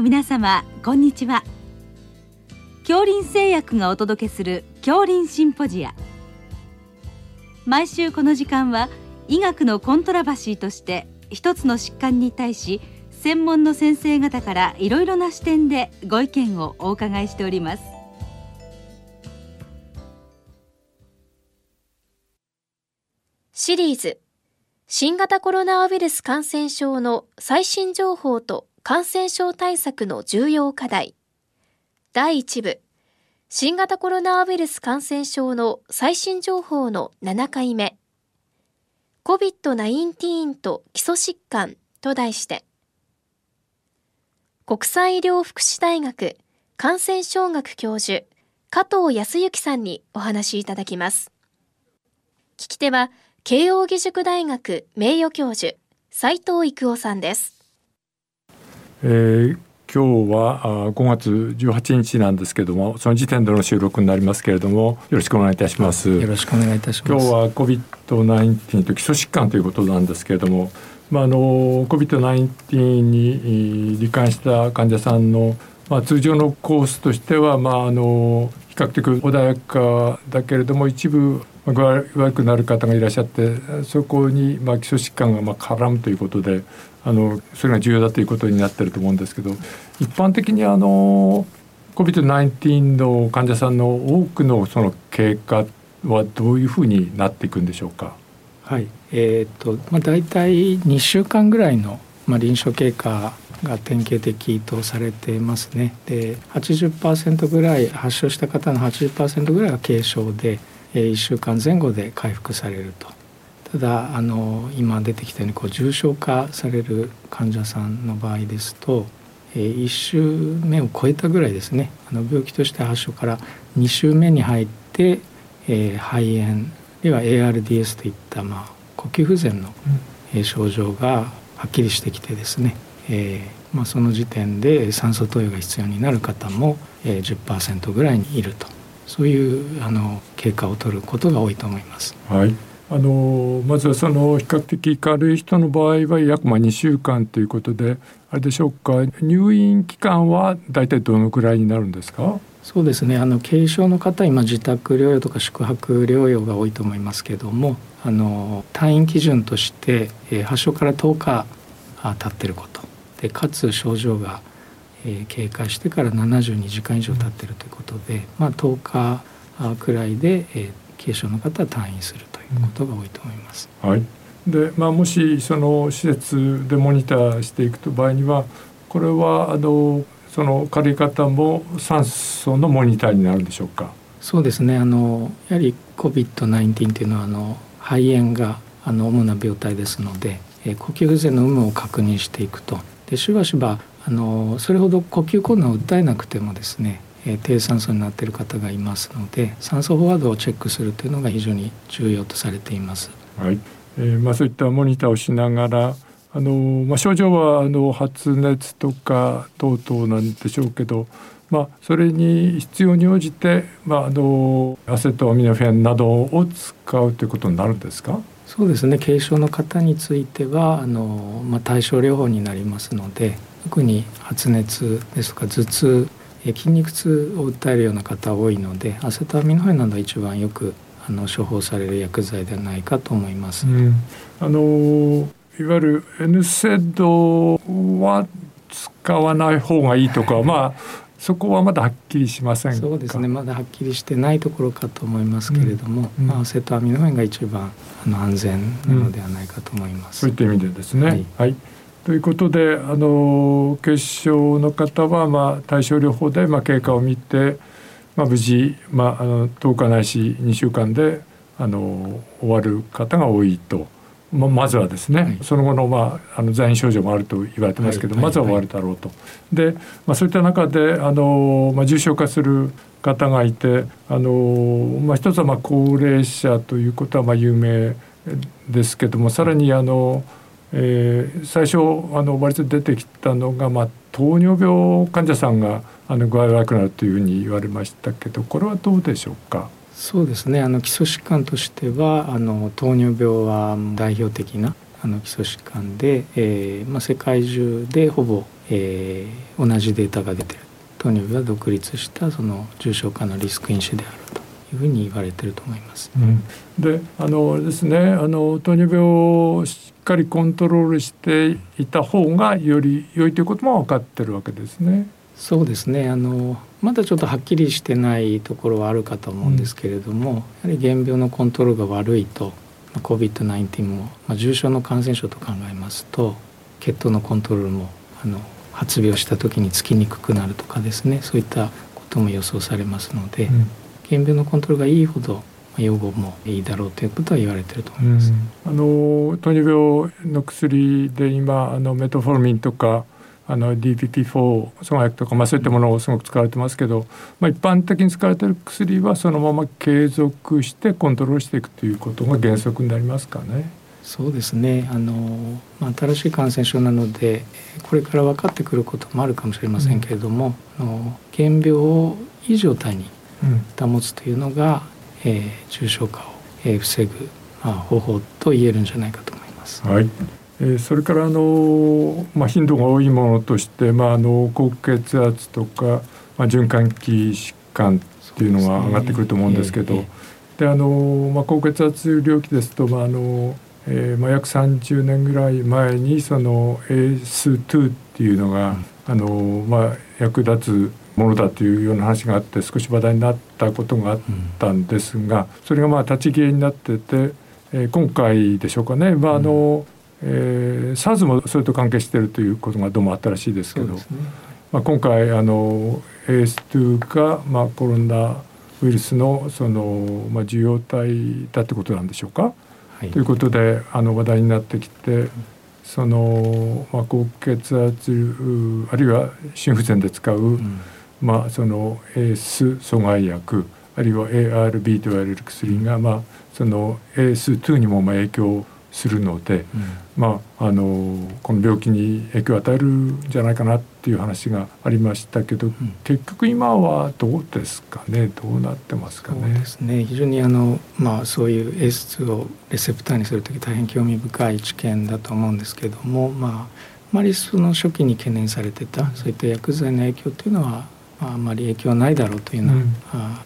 の皆様こんにちは。恐林製薬がお届けする恐林シンポジア。毎週この時間は医学のコントラバシーとして一つの疾患に対し専門の先生方からいろいろな視点でご意見をお伺いしております。シリーズ。新型コロナウイルス感染症の最新情報と感染症対策の重要課題。第1部。新型コロナウイルス感染症の最新情報の7回目。COVID-19 と基礎疾患と題して。国際医療福祉大学感染症学教授加藤康之さんにお話しいただきます。聞き手は慶應義塾大学名誉教授斉藤育夫さんです、えー、今日は5月18日なんですけれどもその時点での収録になりますけれどもよろしくお願いいたします。よろしくお願いいたします。今日は COVID-19 と基礎疾患ということなんですけれどもまああの COVID-19 に罹患した患者さんのまあ、通常のコースとしては、まあ、あの比較的穏やかだけれども一部悪くなる方がいらっしゃってそこにまあ基礎疾患がまあ絡むということであのそれが重要だということになってると思うんですけど一般的にあの COVID-19 の患者さんの多くのその経過はどういうふうになっていくんでしょうか？はいえーとまあ、大体2週間ぐらいの、まあ、臨床経過が典型的とされてますね。で80%ぐらい発症した方の80%ぐらいは軽症で1週間前後で回復されると。ただあの今出てきたようにこう重症化される患者さんの場合ですと1週目を超えたぐらいですね。あの病気として発症から2週目に入って、えー、肺炎あるいは ARDS といった、まあ、呼吸不全の、え症状がはっきりしてきてですね、えーまあ、その時点で酸素投与が必要になる方も、えー、10%ぐらいにいるとそういうあの経過を取ることが多いと思います。はい。あのまずはその比較的軽い人の場合は約まあ2週間ということであれでしょうか？入院期間は大体どのくらいになるんですか？そうですね。あの軽症の方今自宅療養とか宿泊療養が多いと思いますけどもあの退院基準として、えー、発症から10日経ってること。でかつ症状がえー、経過してから72時間以上経ってるということで、まあ、10日くらいで、えー、軽症の方は退院するということが多いと思います。はい、でまあ、もしその施設でモニターしていくと場合にはこれはあのその軽い方も酸素のモニターになるんでしょうか？そうですね。あのやはり COVID-19 というのはあの肺炎があの主な病態ですので、えー、呼吸不全の有無を確認していくと。でしばしばあのそれほど呼吸困難を訴えなくてもですね低酸素になっている方がいますので酸素フォワードをチェックするというのが非常に重要とされています。はい。えーまあ、そういったモニターをしながらあの、まあ、症状はあの発熱とか等々なんでしょうけど、まあ、それに必要に応じて、まあ、あのアセトアミノフェンなどを使うということになるんですか？そうですね。軽症の方についてはあの、まあ、対症療法になりますので特に発熱ですとか頭痛筋肉痛を訴えるような方多いのでアセトアミノフェンなど一番よくあの処方される薬剤ではないかと思います。うん、あのいわゆる N セッドは使わない方がいいとか まあそこはまだはっきりしませんそうですね。まだはっきりしてないところかと思いますけれども、うん。うん、まあ、アセトアミノフェンが一番あの安全なのではないかと思います。そういった意味でですね、はい、はいということであの血症の方は、まあ、対症療法で、まあ、経過を見て、まあ、無事、まあ、あの10日ないし2週間であの終わる方が多いと。ままずはですね、はい、その後の,、まあ、あの在院症状もあると言われてますけど、はい、まずは終わるだろうと。で、まあ、そういった中であの、まあ、重症化する方がいてあの、まあ、一つはまあ高齢者ということはまあ有名ですけどもさらにあの、えー、最初あの割と出てきたのが、まあ、糖尿病患者さんがあの具合悪くなるというふうに言われましたけどこれはどうでしょうか？そうですね。あの基礎疾患としてはあの糖尿病は代表的なあの基礎疾患で、えーまあ、世界中でほぼえー、同じデータが出てる。糖尿病は独立したその重症化のリスク因子であると。いうふうに言われてると思います。うん、であのですねあの糖尿病をしっかりコントロールしていた方がより良いということも分かってるわけですね。そうですねあのまだちょっとはっきりしてないところはあるかと思うんですけれども、うん、やはり原病のコントロールが悪いと COVID-19 も、まあ、重症の感染症と考えますと血糖のコントロールもあの発病した時につきにくくなるとかですねそういったことも予想されますので、うん、原病のコントロールがいいほど予後もいいだろうということは言われてると思います。うん、あの糖尿病の薬で今あのメトフォルミンとかあの DPP4 阻害薬とか、まあ、そういったものをすごく使われてますけど、まあ、一般的に使われてる薬はそのまま継続してコントロールしていくということが原則になりますかね。そうですねあの、まあ、新しい感染症なのでこれから分かってくることもあるかもしれませんけれども、うん、の原病をいい状態に保つというのが、うん、えー、重症化を、えー、防ぐ、まあ、方法と言えるんじゃないかと思います。はいえー、それからあの、まあ、頻度が多いものとして、まあ、あの高血圧とか、まあ、循環器疾患っていうのが上がってくると思うんですけど。であのまあ、高血圧病気ですと、まあ、あのえーまあ、約30年ぐらい前にその ACE2 っていうのが、あのまあ、役立つものだというような話があって少し話題になったことがあったんですが、それがまあ立ち消えになってて、えー、今回でしょうかね、まああのえー、SARS もそれと関係しているということがどうもあったらしいですけど、ね、まあ、今回あの AS2 が、まあ、コロナウイルスのその、まあ、受容体だってことなんでしょうか。ということであの話題になってきてその、まあ、高血圧あるいは心不全で使う、うん、まあ、その AS 阻害薬あるいは ARB と言われる薬が、まあ、その AS2 にもまあ影響するので、うん、まあ、あのこの病気に影響を与えるんじゃないかなっていう話がありましたけど、うん、結局今はどうですかね？どうなってますかね？そうですね。非常にあの、まあ、そういう S2 をレセプターにする時大変興味深い知見だと思うんですけども、まあ、あまりその初期に懸念されてたそういった薬剤の影響というのはあまり影響ないだろうというような、うん、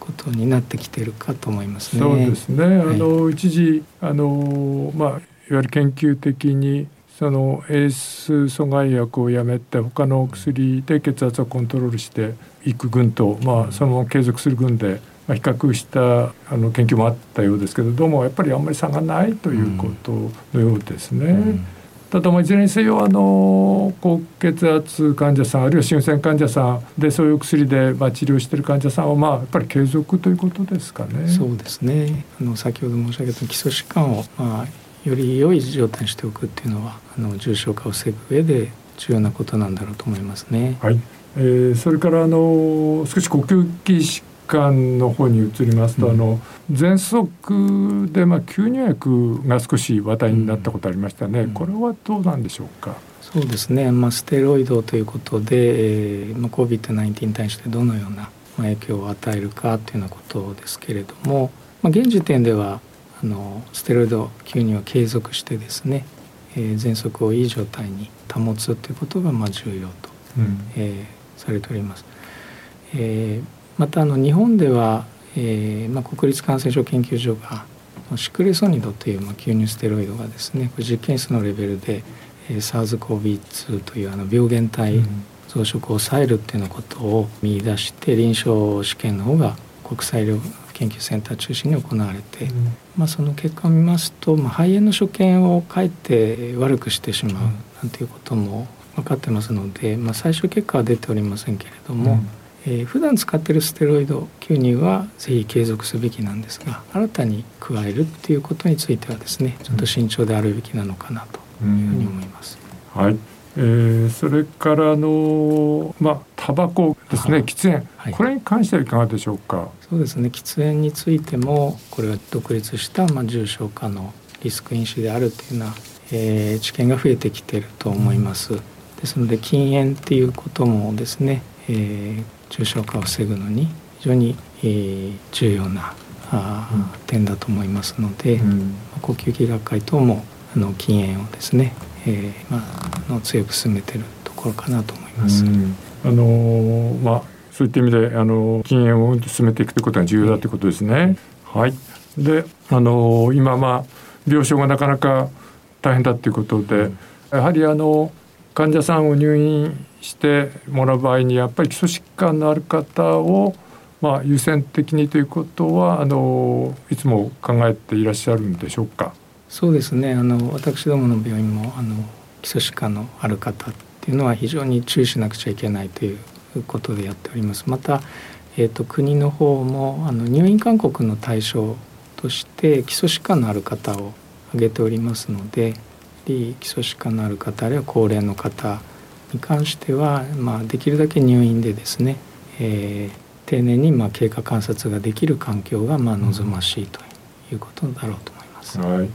ことになってきているかと思いますね。そうですね。あの、はい、一時あのまあいわゆる研究的にそのエース阻害薬をやめて他の薬で血圧をコントロールしていく群と、まあ、そのまま継続する群で、まあ、比較したあの研究もあったようですけどどうもやっぱりあんまり差がないということのようですね。うんただいずれにせよあの高血圧患者さんあるいは心不全患者さんでそういう薬でまあ治療している患者さんはまあやっぱり継続ということですかね。そうですねあの先ほど申し上げた基礎疾患をまあより良い状態にしておくっていうのはあの重症化を防ぐ上で重要なことなんだろうと思いますね。はい。えー、それからあの少し呼吸器疾患の方に移りますと、うん、あの喘息でまあ吸入薬が少し話題になったことありましたね、うん、これはどうなんでしょうか？そうですね、まあ、ステロイドということで、えーまあ、COVID-19 に対してどのような影響を与えるかというようなことですけれども、まあ、現時点ではあのステロイド吸入は継続してですね、えー、喘息をいい状態に保つということがまあ重要と、うん、えー、されております。えーまたあの日本では、えーまあ、国立感染症研究所がシクレソニドというまあ吸入ステロイドがですね実験室のレベルで、えー、SARS-CoV-2 というあの病原体増殖を抑えるっていうようなことを見出して臨床試験の方が国際医療研究センター中心に行われて、うん、まあ、その結果を見ますと、まあ、肺炎の所見をかえって悪くしてしまうなんていうことも分かってますので、まあ、最終結果は出ておりませんけれども、うんえー、普段使っているステロイド吸入はぜひ継続すべきなんですが新たに加えるっていうことについてはですねちょっと慎重であるべきなのかなというふうに思います。うん、はい。えー、それからのまあタバコですね喫煙、はい、これに関してはいかがでしょうか？そうですね。喫煙についてもこれは独立したまあ重症化のリスク因子であるというような、えー、知見が増えてきていると思います、うん、ですので禁煙っていうこともですね、えー、重症化を防ぐのに非常に、えー、重要なあ、うん、点だと思いますので、うん、呼吸器学会等もあの禁煙をですね、えーまあ、の強く進めているところかなと思います。ます。あのまあそういった意味であの禁煙を進めていくということが重要だということですね。はい。で、あの今まあ病床がなかなか大変だということで、やはりあの患者さんを入院してもらう場合にやっぱり基礎疾患のある方をまあ優先的にということはあのいつも考えていらっしゃるんでしょうか？そうですね。あの私どもの病院もあの基礎疾患のある方っていうのは非常に注意しなくちゃいけないということでやっております。また、えーと、国の方もあの入院勧告の対象として基礎疾患のある方を挙げておりますので基礎疾患のある方あるいは高齢の方に関しては、まあ、できるだけ入院でですね、えー、丁寧にまあ経過観察ができる環境がまあ望ましいということだろうと思います。はい、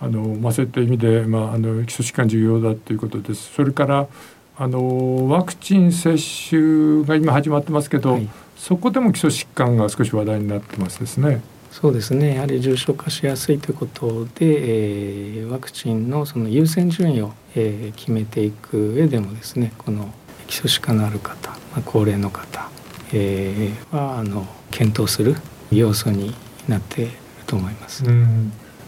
あのまあ、そういった意味で、まあ、あの基礎疾患重要だということです。それからあのワクチン接種が今始まってますけど、はい、そこでも基礎疾患が少し話題になってますですね。そうですね。やはり重症化しやすいということで、えー、ワクチンのその優先順位を、えー、決めていく上でもですねこの基礎疾患のある方、まあ、高齢の方、えー、はあの検討する要素になっていると思います。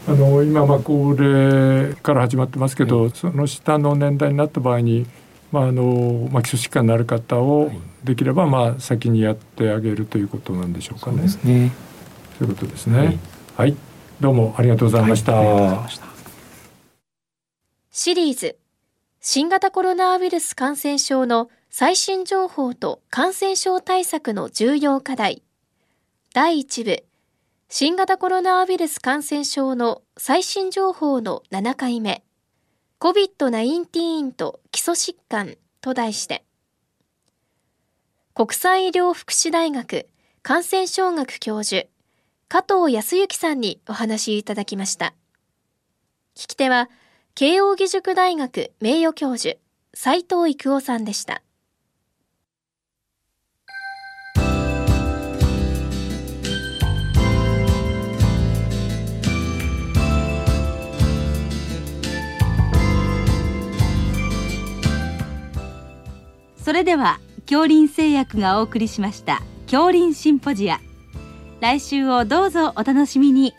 あの今まあ高齢から始まってますけど、はい、その下の年代になった場合にまああのまあ、基礎疾患のある方をできれば、まあ、先にやってあげるということなんでしょうかね。そうですねということですね。はい、はい、どうもありがとうございました。はい、シリーズ新型コロナウイルス感染症の最新情報と感染症対策の重要課題。第1部新型コロナウイルス感染症の最新情報の7回目。COVID-19 と基礎疾患と題して、国際医療福祉大学感染症学教授、加藤康之さんにお話いただきました。聞き手は、慶應義塾大学名誉教授、斉藤育夫さんでした。それでは恐林製薬がお送りしました恐林シンポジア来週をどうぞお楽しみに。